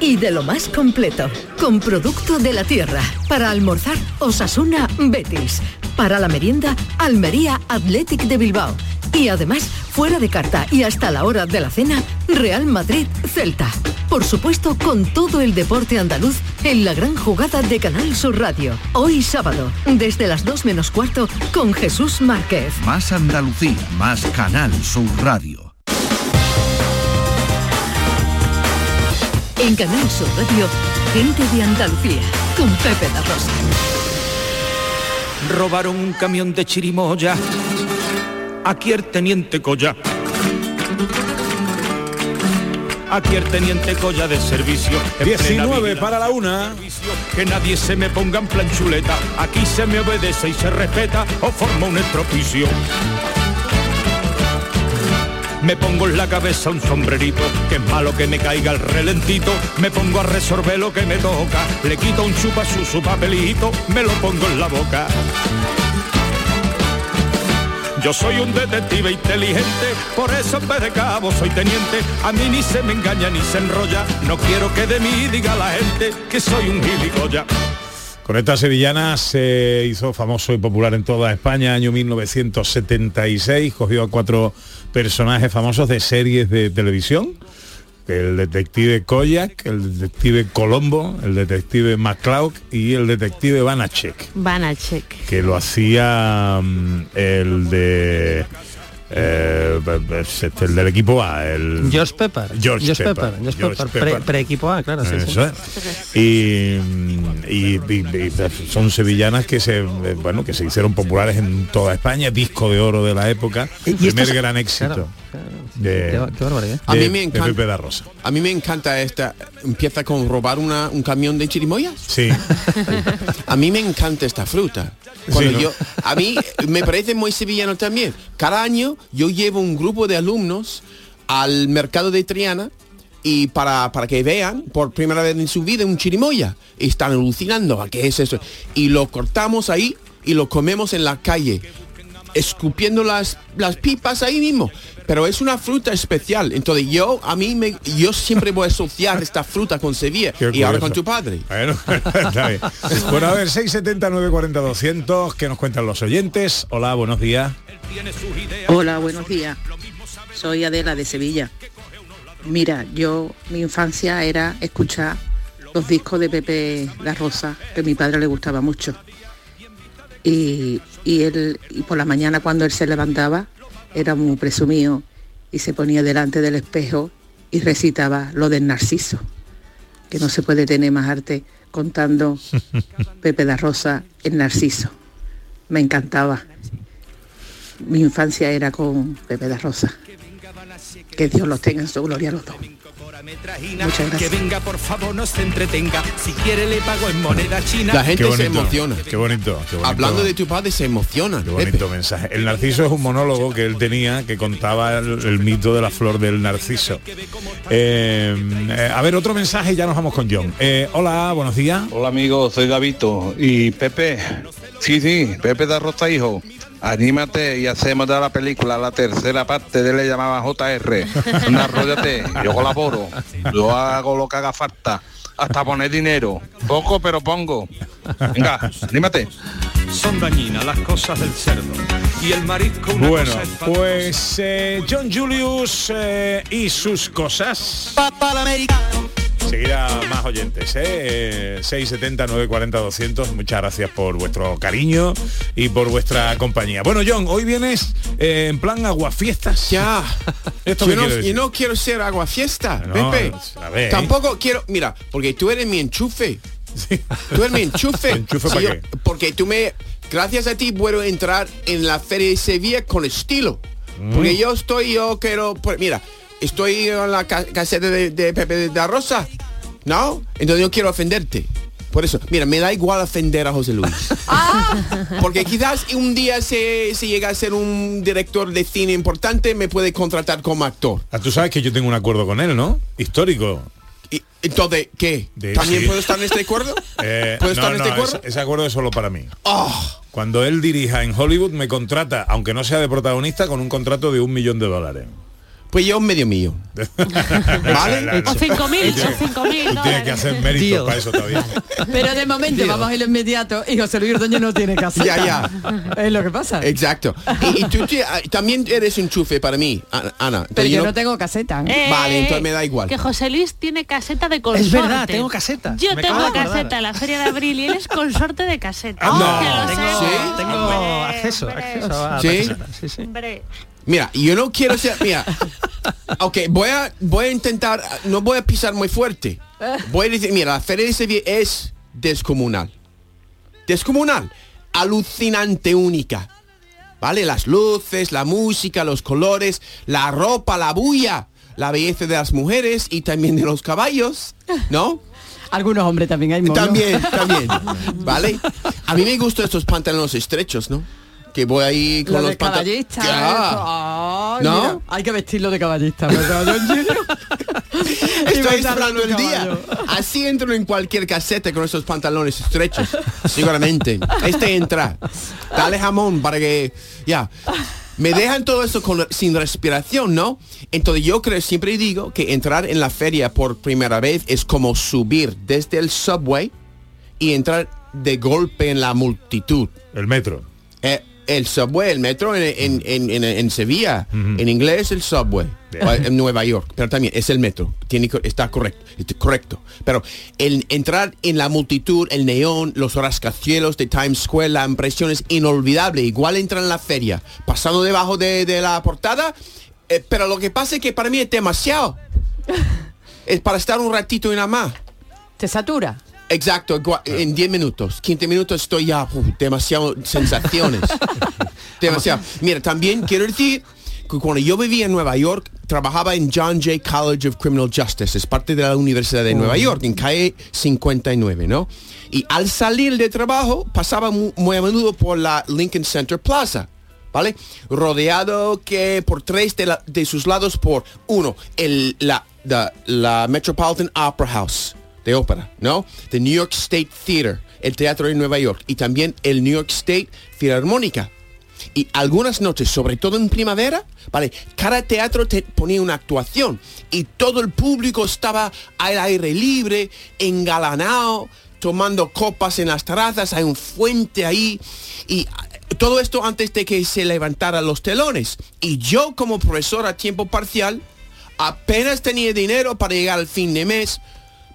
Y de lo más completo, con producto de la tierra. Para almorzar, Osasuna Betis. Para la merienda, Almería Athletic de Bilbao. Y además, fuera de carta y hasta la hora de la cena, Real Madrid Celta. Por supuesto, con todo el deporte andaluz en la gran jugada de Canal Sur Radio. Hoy sábado, desde las 2 menos cuarto, con Jesús Márquez. Más Andalucía, más Canal Sur Radio. En Canal Sur Radio, gente de Andalucía, con Pepe da Rosa. Robaron un camión de chirimoya. Aquí el teniente Colla. Aquí el teniente Colla de servicio. En plena 19 vigila- para la una. Que nadie se me ponga en plan chuleta. Aquí se me obedece y se respeta o forma un estropicio. Me pongo en la cabeza un sombrerito, que es malo que me caiga el relentito. Me pongo a resolver lo que me toca. Le quito un chupa su, su papelito, me lo pongo en la boca. Yo soy un detective inteligente, por eso en vez de cabo soy teniente. A mí ni se me engaña ni se enrolla. No quiero que de mí diga la gente que soy un gilipollas. Con esta sevillana se hizo famoso y popular en toda España, año 1976, cogió a cuatro personajes famosos de series de televisión, el detective Koyak, el detective Colombo, el detective MacLeod y el detective Banachek, Banachek. que lo hacía mm, el de... eh, este, el del equipo A, el George Pepper. George, George Pepper, Pepper, George George Pepper, pre- pre-equipo A, claro, sí. Eso. Y, y- y- y son sevillanas que se eh, bueno que se hicieron populares en toda España, disco de oro de la época, Y primer gran éxito. claro, A mí me de encanta. Pepe da Rosa. A mí me encanta esta. Empieza con robar una, un camión de chirimoyas. Sí. A mí me encanta esta fruta. Cuando Sí, ¿no? yo, a mí me parece muy sevillano también. Cada año yo llevo un grupo de alumnos al mercado de Triana y para, para que vean por primera vez en su vida un chirimoya. Y están alucinando a qué es eso. Y lo cortamos ahí y lo comemos en la calle, escupiendo las, las pipas ahí mismo. Pero es una fruta especial. Entonces yo, a mí, me, yo siempre voy a asociar esta fruta con Sevilla. Y ahora con tu padre. Bueno, está bien. Bueno, a ver, 670 940 200, ¿qué nos cuentan los oyentes? Hola, buenos días. Hola, buenos días. Soy Adela de Sevilla. Mira, yo mi infancia era escuchar los discos de Pepe La Rosa, que a mi padre le gustaba mucho. Y, y él, y por la mañana cuando él se levantaba, era muy presumido y se ponía delante del espejo y recitaba lo del Narciso, que no se puede tener más arte contando Pepe La Rosa el Narciso. Me encantaba. Mi infancia era con Pepe La Rosa. Que Dios los tenga en su gloria a los dos. Que venga, por favor, no se entretenga. Si quiere le pago en moneda china. La gente Qué se bonito, emociona. Qué bonito, qué bonito. Hablando de tu padre se emociona. Qué bonito mensaje. El Narciso es un monólogo que él tenía que contaba el, el mito de la flor del Narciso. Eh, eh, a ver, otro mensaje y ya nos vamos con John. Eh, hola, buenos días. Hola amigos, soy Gavito y Pepe. Sí, sí, Pepe da Rosa hijo. Anímate y hacemos de la película la tercera parte de le llamaba JR. Arróllate, yo colaboro, yo hago lo que haga falta, hasta poner dinero. Poco pero pongo. Venga, anímate. Son dañinas las cosas del cerdo. Y el marisco una Bueno, cosa pues eh, John Julius eh, y sus cosas. Seguirá más oyentes, ¿eh? Eh, 670 940 200. Muchas gracias por vuestro cariño y por vuestra compañía. Bueno, John, hoy vienes eh, en plan aguafiestas. Ya. Esto yo, no, yo no quiero ser aguafiesta, No, Pepe. a ver. Tampoco quiero, mira, porque tú eres mi enchufe. Tú eres mi enchufe. ¿Enchufe Si para yo- qué? Porque tú me, gracias a ti puedo entrar en la feria de Sevilla con estilo. Mm. Porque yo estoy, yo quiero, pues, mira, estoy en la ca- caseta de, de Pepe de la Rosa, ¿no? Entonces yo quiero ofenderte. Por eso, mira, me da igual ofender a José Luis. Porque quizás un día se, se llega a ser un director de cine importante, me puede contratar como actor. Ah, Tú sabes que yo tengo un acuerdo con él, ¿no? Histórico. Y, entonces, ¿qué? De- ¿También sí. puedo estar en este acuerdo? Eh, ¿Puedo estar no, en no, este acuerdo? ese, ese acuerdo es solo para mí. Ah, Cuando él dirija en Hollywood me contrata, aunque no sea de protagonista, con un contrato de un millón de dólares. Pues yo un medio millón. ¿Vale? O 5.000, o 5.000 Tú tienes que hacer méritos para eso todavía. Pero de momento vamos a ir inmediato y José Luis Ordóñez no tiene casa. Ya, ya. Es lo que pasa. Exacto. Y, y tú te- ah, también eres enchufe para mí, A- Ana. Pero yo no- no tengo caseta. Eh, Vale, entonces me da igual. Que José Luis tiene caseta de consorte. Es verdad, tengo caseta. Yo Me tengo caseta en la feria de abril y él es consorte de caseta. Ah, no. Tengo-. ¿Sí? Tengo Hombre, acceso, hombre. acceso a ¿Sí? la caseta, sí, sí. Hombre. Mira, yo no quiero ser, mira, ok, voy a, voy a intentar, no voy a pisar muy fuerte. Voy a decir, mira, la feria de Sevilla es descomunal. Descomunal. Alucinante, única. ¿Vale? Las luces, la música, los colores, la ropa, la bulla, la belleza de las mujeres y también de los caballos, ¿no? Algunos hombres también hay. También, también. ¿Vale? A mí me gustan estos pantalones estrechos, ¿no? Que voy ahí con Lo los de pantalones. Ay, ¿No? mira, hay que vestirlo de caballista. Estoy esperando el día. Así entro en cualquier caseta con esos pantalones estrechos. Seguramente. Este entra. Dale jamón para que. Ya. Me dejan todo eso con- sin respiración, ¿no? Entonces yo creo, siempre digo que entrar en la feria por primera vez es como subir desde el subway y entrar de golpe en la multitud. El metro. Eh, el subway, el metro en, en- en- en- en Sevilla. En inglés el subway. En Nueva York. Pero también es el metro. Tiene, que- está correcto. está correcto. Pero el entrar en la multitud, el neón, los rascacielos de Times Square, la impresión es inolvidable. Igual entra en la feria. Pasando debajo de, de la portada. eh, pero lo que pasa es que para mí es demasiado. es para estar un ratito y nada más. ¿Te satura? Exacto, en 10 minutos, 15 minutos estoy ya, uf, demasiado sensaciones. demasiado. Mira, también quiero decir que cuando yo vivía en Nueva York, trabajaba en John Jay College of Criminal Justice, es parte de la Universidad de Nueva York, en calle 59, ¿no? Y al salir de trabajo, pasaba mu- muy, a menudo por la Lincoln Center Plaza. ¿Vale? Rodeado que por tres de, la- de sus lados por uno, el, la, la- la Metropolitan Opera House de ópera, ¿no? The New York State Theater, el teatro de Nueva York y también el New York State Philharmónica. Y algunas noches, sobre todo en primavera, ¿vale? Cada teatro te ponía una actuación y todo el público estaba al aire libre, engalanado, tomando copas en las terrazas, hay un fuente ahí y ah, todo esto antes de que se levantaran los telones. Y yo como profesor a tiempo parcial apenas tenía dinero para llegar al fin de mes.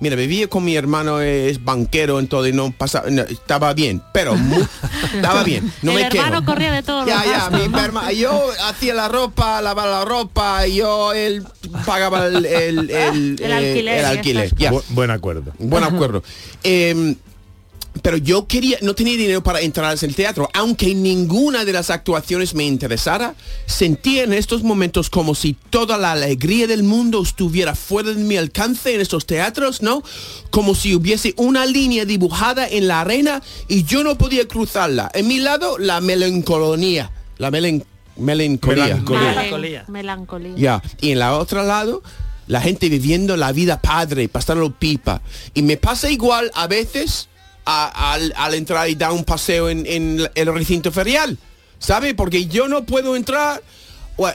Mira, vivía con mi hermano, es banquero, entonces no pasaba, no, estaba bien, pero mu- estaba bien, no el me hermano corría de todo Ya, ya, mi ¿no? herma- yo hacía la ropa, lavaba la ropa, yo él pagaba el, el, el, El eh, alquiler el y alquiler, estas ya. Bu- buen acuerdo. Buen acuerdo. Em, pero yo quería, no tenía dinero para entrar al teatro, aunque ninguna de las actuaciones me interesara, sentía en estos momentos como si toda la alegría del mundo estuviera fuera de mi alcance en estos teatros, ¿no? Como si hubiese una línea dibujada en la arena y yo no podía cruzarla. En mi lado, la melancolía, la melen- melancolía. Melancolía. Melancolía. Ya, y en la otra lado, la gente viviendo la vida padre, pasando pipa. Y me pasa igual a veces a- al, al entrar y dar un paseo en, en el recinto ferial. ¿Sabe? Porque yo no puedo entrar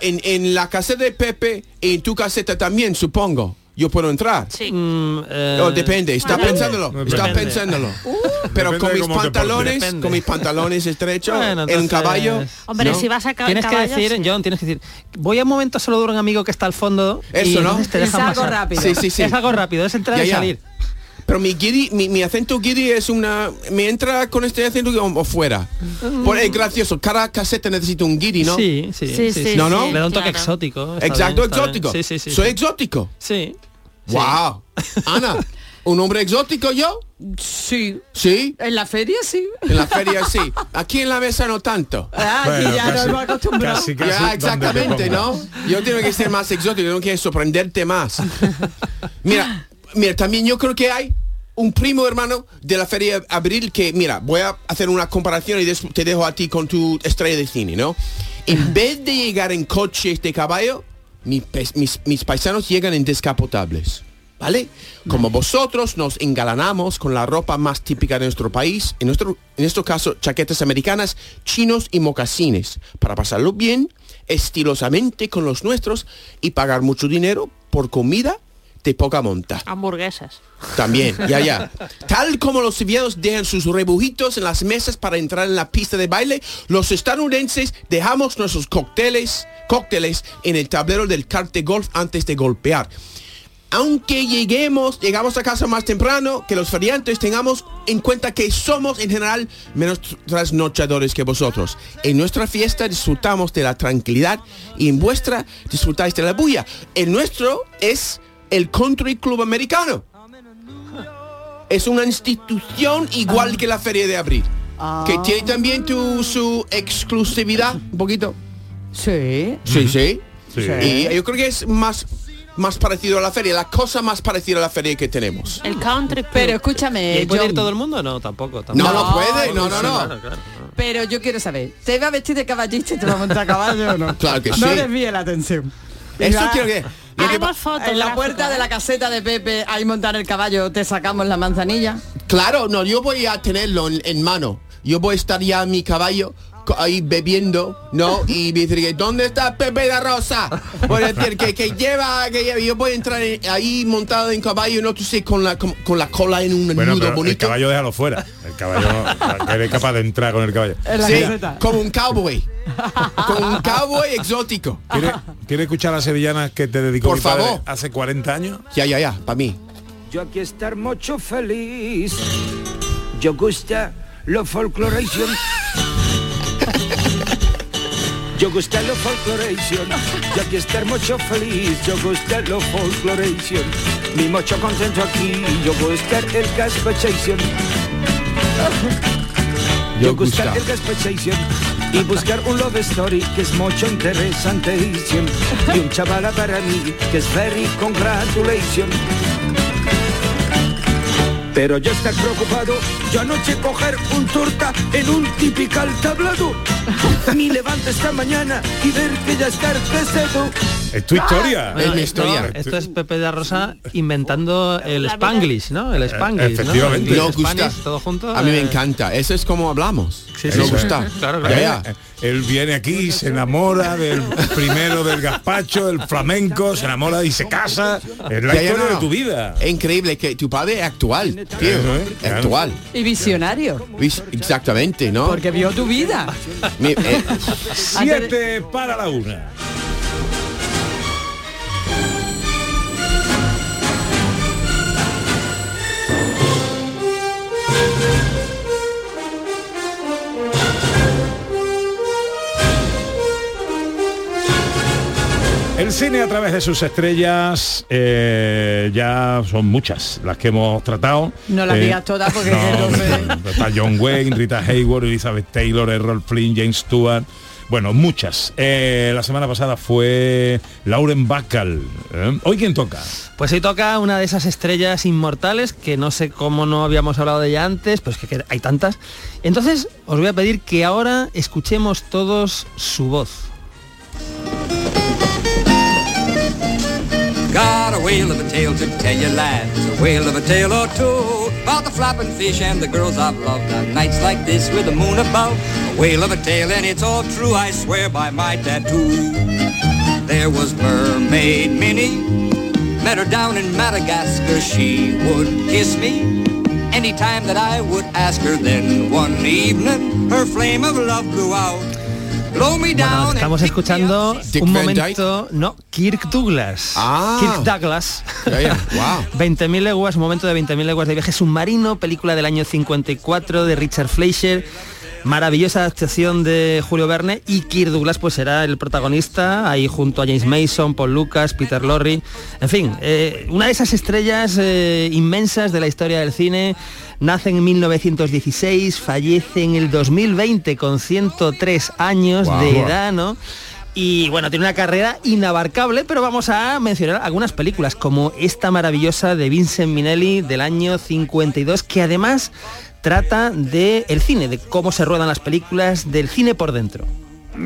en, en la caseta de Pepe y en tu caseta también, supongo. Yo puedo entrar. Sí. Oh, depende, está Depende. pensándolo, Depende. está pensándolo. Pero Depende con mis pantalones, con mis pantalones estrechos, Bueno, en un entonces- caballo. Hombre, ¿no? si vas a ca- Tienes que decir, sí. John, tienes que decir, voy a un momento solo de un amigo que está al fondo. Eso, y ¿no? te Es algo pasar. rápido. Sí, sí, sí. Es algo rápido, es entrar Ya, y ya. Pero mi guiri, mi, mi acento guiri es una... ¿Me entra con este acento o, o fuera? Por, es gracioso. Cada caseta necesita un guiri, ¿no? Sí, sí, Sí, sí, sí, sí. ¿No, no? Le da un toque claro. exótico. Exacto, bien, exótico. bien. Sí, sí, sí. Soy sí. exótico. Sí. Wow. Ana, ¿un hombre exótico yo? Sí. Sí. En la feria sí. En la feria sí. Aquí en la mesa no tanto. Ah, Bueno, ya casi- hemos acostumbrado. casi, casi Ya, exactamente. ¿no? Yo tengo que ser más exótico, tengo que sorprenderte más. Mira, mira, también yo creo que hay un primo hermano de la feria abril que, mira, voy a hacer una comparación y te dejo a ti con tu estrella de cine, ¿no? En vez de llegar en coches de caballo, mi pes- mis, mis paisanos llegan en descapotables. ¿Vale? Como vosotros nos engalanamos con la ropa más típica de nuestro país, en nuestro, en nuestro caso chaquetas americanas, chinos y mocasines, para pasarlo bien, estilosamente con los nuestros y pagar mucho dinero por comida de poca monta. Hamburguesas. También, ya, ya. Tal como los sevillanos dejan sus rebujitos en las mesas para entrar en la pista de baile, los estadounidenses dejamos nuestros cócteles, cócteles en el tablero del kart de golf antes de golpear. Aunque lleguemos, llegamos a casa más temprano, que los feriantes tengamos en cuenta que somos en general menos trasnochadores que vosotros. En nuestra fiesta disfrutamos de la tranquilidad y en vuestra disfrutáis de la bulla. El nuestro es el Country Club Americano. Es una institución igual que la Feria de Abril. Que tiene también tu, su exclusividad, un poquito. Sí. Sí, sí. Sí. Y yo creo que es más, más parecido a la feria, la cosa más parecida a la feria que tenemos. El country club. Pero ¿Y escúchame, ahí puede ir todo el mundo? No, tampoco. tampoco. No, no puede, no, no, Sí, no. claro, claro. pero yo quiero saber, ¿te va a vestir de caballista y te va a montar a caballo o no? Claro que sí. No desvíe la atención. Eso quiero que... lo que pa- Haremos fotos. En la puerta de la caseta de Pepe, ahí montar el caballo, te sacamos la manzanilla. Claro, no, yo voy a tenerlo en, en mano. Yo voy a estar ya en mi caballo ahí bebiendo, ¿no? Y me decir que ¿dónde está Pepe de Rosa? Voy a decir que, que lleva, que lleva. Yo voy a entrar en- ahí montado en caballo, no tú sé, con la, con, con la cola en un Bueno, nudo pero el bonito. caballo déjalo fuera. El caballo, eres capaz de entrar con el caballo. La Sí, como un cowboy. como un cowboy exótico. ¿Quieres quiere escuchar a las sevillanas que te dedicó Por mi padre favor. hace 40 años? Ya, ya, ya, para mí. Yo aquí estar mucho feliz. Yo gusta lo folcloration. Yo gusta lo folcloration. Yo aquí estar mucho feliz. Yo gusta lo folcloration. Mi mucho contento aquí. Yo gusta el gaspachation. Yo buscar gusta. el Gaspachation y buscar un love story que es mucho interesante y un chavala para mí que es very congratulation. Pero yo estar preocupado, yo anoche coger un torta en un típical tablado. Ni levanto esta mañana y ver que ya está empezado. Es tu historia. Bueno, esto, esto es Pepe de Rosa inventando el Spanglish, ¿no? El Spanglish, ¿no? efectivamente. El Nos gusta. Spanish, todo junto. A mí me eh, encanta. Eso es como hablamos. Sí, Nos sí, gusta. claro, Ya, claro. ya. Eh, Él viene aquí, se enamora del primero del gazpacho, del flamenco, se enamora y se casa. Es la historia no, de tu vida. Increíble que tu padre es actual, tío. Eso, ¿eh? Actual. Y visionario. Vis- Exactamente, ¿no? Porque vio tu vida. Mi- eh, Siete para la una. El cine a través de sus estrellas eh, ya son muchas las que hemos tratado. No las Eh, digas todas porque no, Está John Wayne, Rita Hayworth, Elizabeth Taylor, Errol Flynn, James Stewart. Bueno, muchas. Eh, la semana pasada fue Lauren Bacall. ¿eh? ¿Hoy quién toca? Pues hoy toca una de esas estrellas inmortales que no sé cómo no habíamos hablado de ella antes, pues que hay tantas. Entonces os voy a pedir que ahora escuchemos todos su voz. Whale of a tale to tell you lads, a whale of a tale or two about the flapping fish and the girls I've loved on nights like this with the moon above. A whale of a tale and it's all true, I swear by my tattoo. There was Mermaid Minnie, met her down in Madagascar. She would kiss me anytime that I would ask her. Then one evening, her flame of love blew out. Bueno, estamos escuchando Dick un momento, no, Kirk Douglas. Ah. Kirk Douglas. Ya, ya, wow. 20.000 leguas, un momento de 20.000 leguas de viaje submarino, película del año 54 de Richard Fleischer. Maravillosa adaptación de Julio Verne y Kirk Douglas pues será el protagonista ahí junto a James Mason, Paul Lucas, Peter Lorre, en fin, eh, una de esas estrellas eh, inmensas de la historia del cine. Nace en 1916, fallece en el 2020 con 103 años de edad, ¿no? Y bueno, tiene una carrera inabarcable, pero vamos a mencionar algunas películas, como esta maravillosa de Vincent Minnelli del año 52, que además trata del el cine, de cómo se ruedan las películas, del cine por dentro.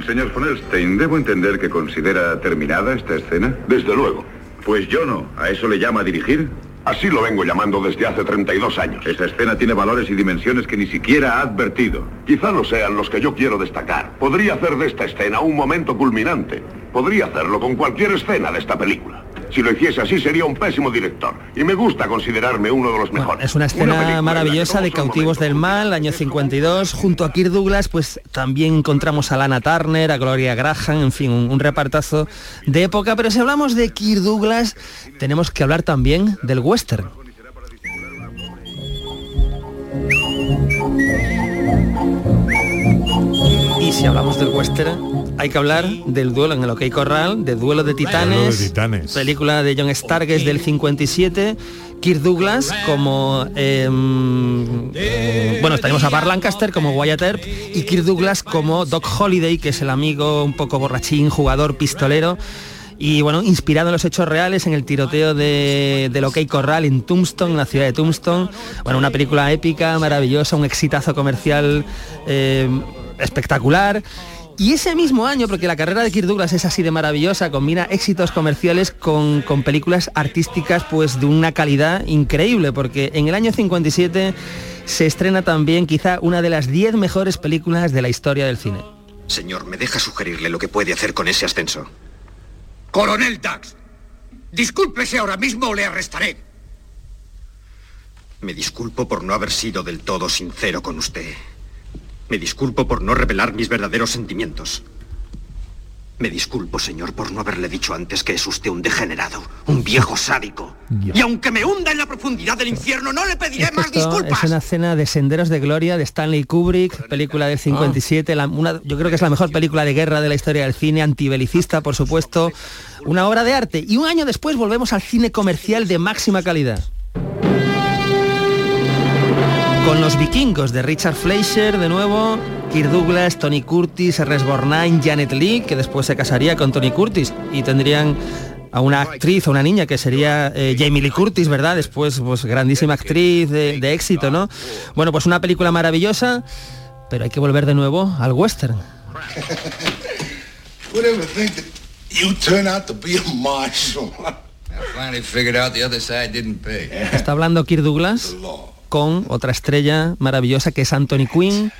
Señor von Elstein, ¿debo entender que considera terminada esta escena? Desde luego. Pues yo no. ¿A eso le llama dirigir? Así lo vengo llamando desde hace 32 años. Esta escena tiene valores y dimensiones que ni siquiera ha advertido. Quizá no sean los que yo quiero destacar. Podría hacer de esta escena un momento culminante. Podría hacerlo con cualquier escena de esta película. Si lo hiciese así sería un pésimo director. Y me gusta considerarme uno de los mejores. Es una escena maravillosa de Cautivos del Mal, año 52, junto a Kirk Douglas, pues también encontramos a Lana Turner, a Gloria Graham, en fin, un, un repartazo de época, pero si hablamos de Kirk Douglas, tenemos que hablar también del western. Y si hablamos del western, hay que hablar del duelo en el OK Corral, duelo de titanes, Duelo de titanes. película de John Stargate del 57, Kirk Douglas como em, eh, bueno tenemos a Bar Lancaster como Wyatt Earp y Kirk Douglas como Doc Holiday que es el amigo un poco borrachín jugador pistolero y bueno inspirado en los hechos reales en el tiroteo de, del OK Corral en Tombstone en la ciudad de Tombstone bueno una película épica maravillosa un exitazo comercial em, espectacular y ese mismo año, porque la carrera de Kirk Douglas es así de maravillosa, combina éxitos comerciales con, con películas artísticas pues de una calidad increíble, porque en el año 57 se estrena también quizá una de las 10 mejores películas de la historia del cine. Señor, ¿me deja sugerirle lo que puede hacer con ese ascenso? Coronel Dax, discúlpese ahora mismo o le arrestaré. Me disculpo por no haber sido del todo sincero con usted. Me disculpo por no revelar mis verdaderos sentimientos. Me disculpo, señor, por no haberle dicho antes que es usted un degenerado, un viejo sádico. Y aunque me hunda en la profundidad del infierno, no le pediré Es que más disculpas. es una escena de Senderos de Gloria de Stanley Kubrick, película del 57, la- una- yo creo que es la mejor película de guerra de la historia del cine, antibelicista, por supuesto, una obra de arte. Y un año después volvemos al cine comercial de máxima calidad. Con los vikingos de Richard Fleischer de nuevo, Kirk Douglas, Tony Curtis, Ernest Borgnine, Janet Lee, que después se casaría con Tony Curtis y tendrían a una actriz, a una niña que sería eh, Jamie Lee Curtis, ¿verdad? Después, pues grandísima actriz de, de éxito, ¿no? Bueno, pues una película maravillosa, pero hay que volver de nuevo al western. Would ever think that you turn out to be a marshal? I finally figured out the other side didn't pay. Está hablando Kirk Douglas con otra estrella maravillosa que es Anthony Quinn.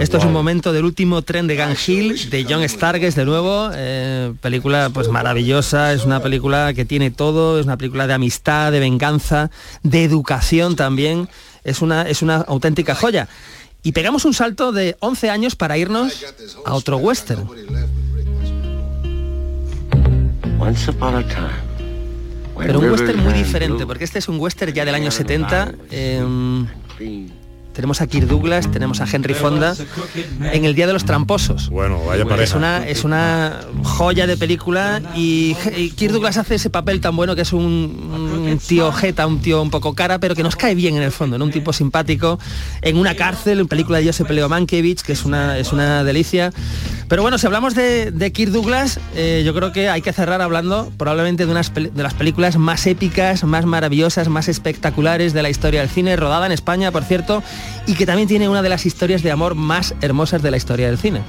Esto es un momento del último tren de Gang Hill de John Stargess de nuevo, eh, película pues maravillosa, es una película que tiene todo, es una película de amistad, de venganza, de educación también, es una, es una auténtica joya. Y pegamos un salto de 11 años para irnos a otro western. Once upon a time. Pero un western muy diferente, porque este es un western ya del año 70. em, tenemos a Kirk Douglas, tenemos a Henry Fonda en El Día de los Tramposos. Bueno, vaya Es pareja. una, es una joya de película y, y Kirk Douglas hace ese papel tan bueno que es un, un tío jeta, un tío un poco cara, pero que nos cae bien en el fondo, ¿no? un tipo simpático, en una cárcel, en película de Joseph Leo Mankiewicz, que es una, es una delicia. Pero bueno, si hablamos de, de Kirk Douglas, eh, yo creo que hay que cerrar hablando probablemente de, unas de las películas más épicas, más maravillosas, más espectaculares de la historia del cine, rodada en España, por cierto, y que también tiene una de las historias de amor más hermosas de la historia del cine.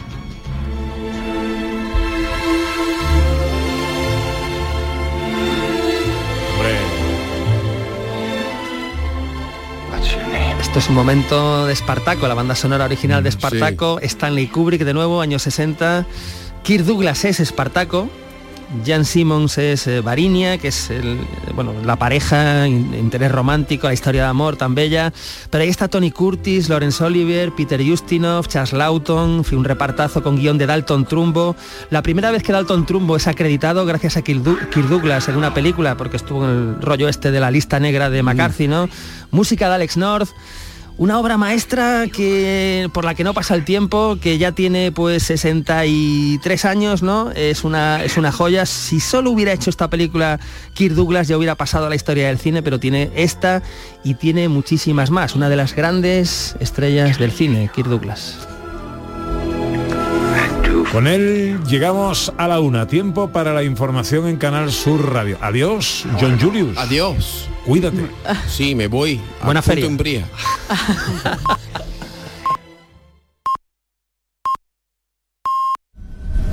Esto es un momento de Espartaco, la banda sonora original de Espartaco, Stanley Kubrick de nuevo, años 60, Kirk Douglas es Espartaco, Jan Simmons es eh, Varinia, que es el, bueno, la pareja, in- interés romántico, la historia de amor tan bella. Pero ahí está Tony Curtis, Laurence Olivier, Peter Ustinov, Charles Lawton, fue un repartazo con guion de Dalton Trumbo. La primera vez que Dalton Trumbo es acreditado gracias a Kirk, Douglas en una película, porque estuvo en el rollo este de la lista negra de McCarthy, ¿no? Música de Alex North. Una obra maestra que por la que no pasa el tiempo, que ya tiene pues 63 años, ¿no? Es una, es una joya. Si solo hubiera hecho esta película Kirk Douglas ya hubiera pasado a la historia del cine, pero tiene esta y tiene muchísimas más. Una de las grandes estrellas del cine, Kirk Douglas. Con él llegamos a la una. Tiempo para la información en Canal Sur Radio. Adiós, John Julius. Adiós. Cuídate. Sí, me voy. a Buena feria.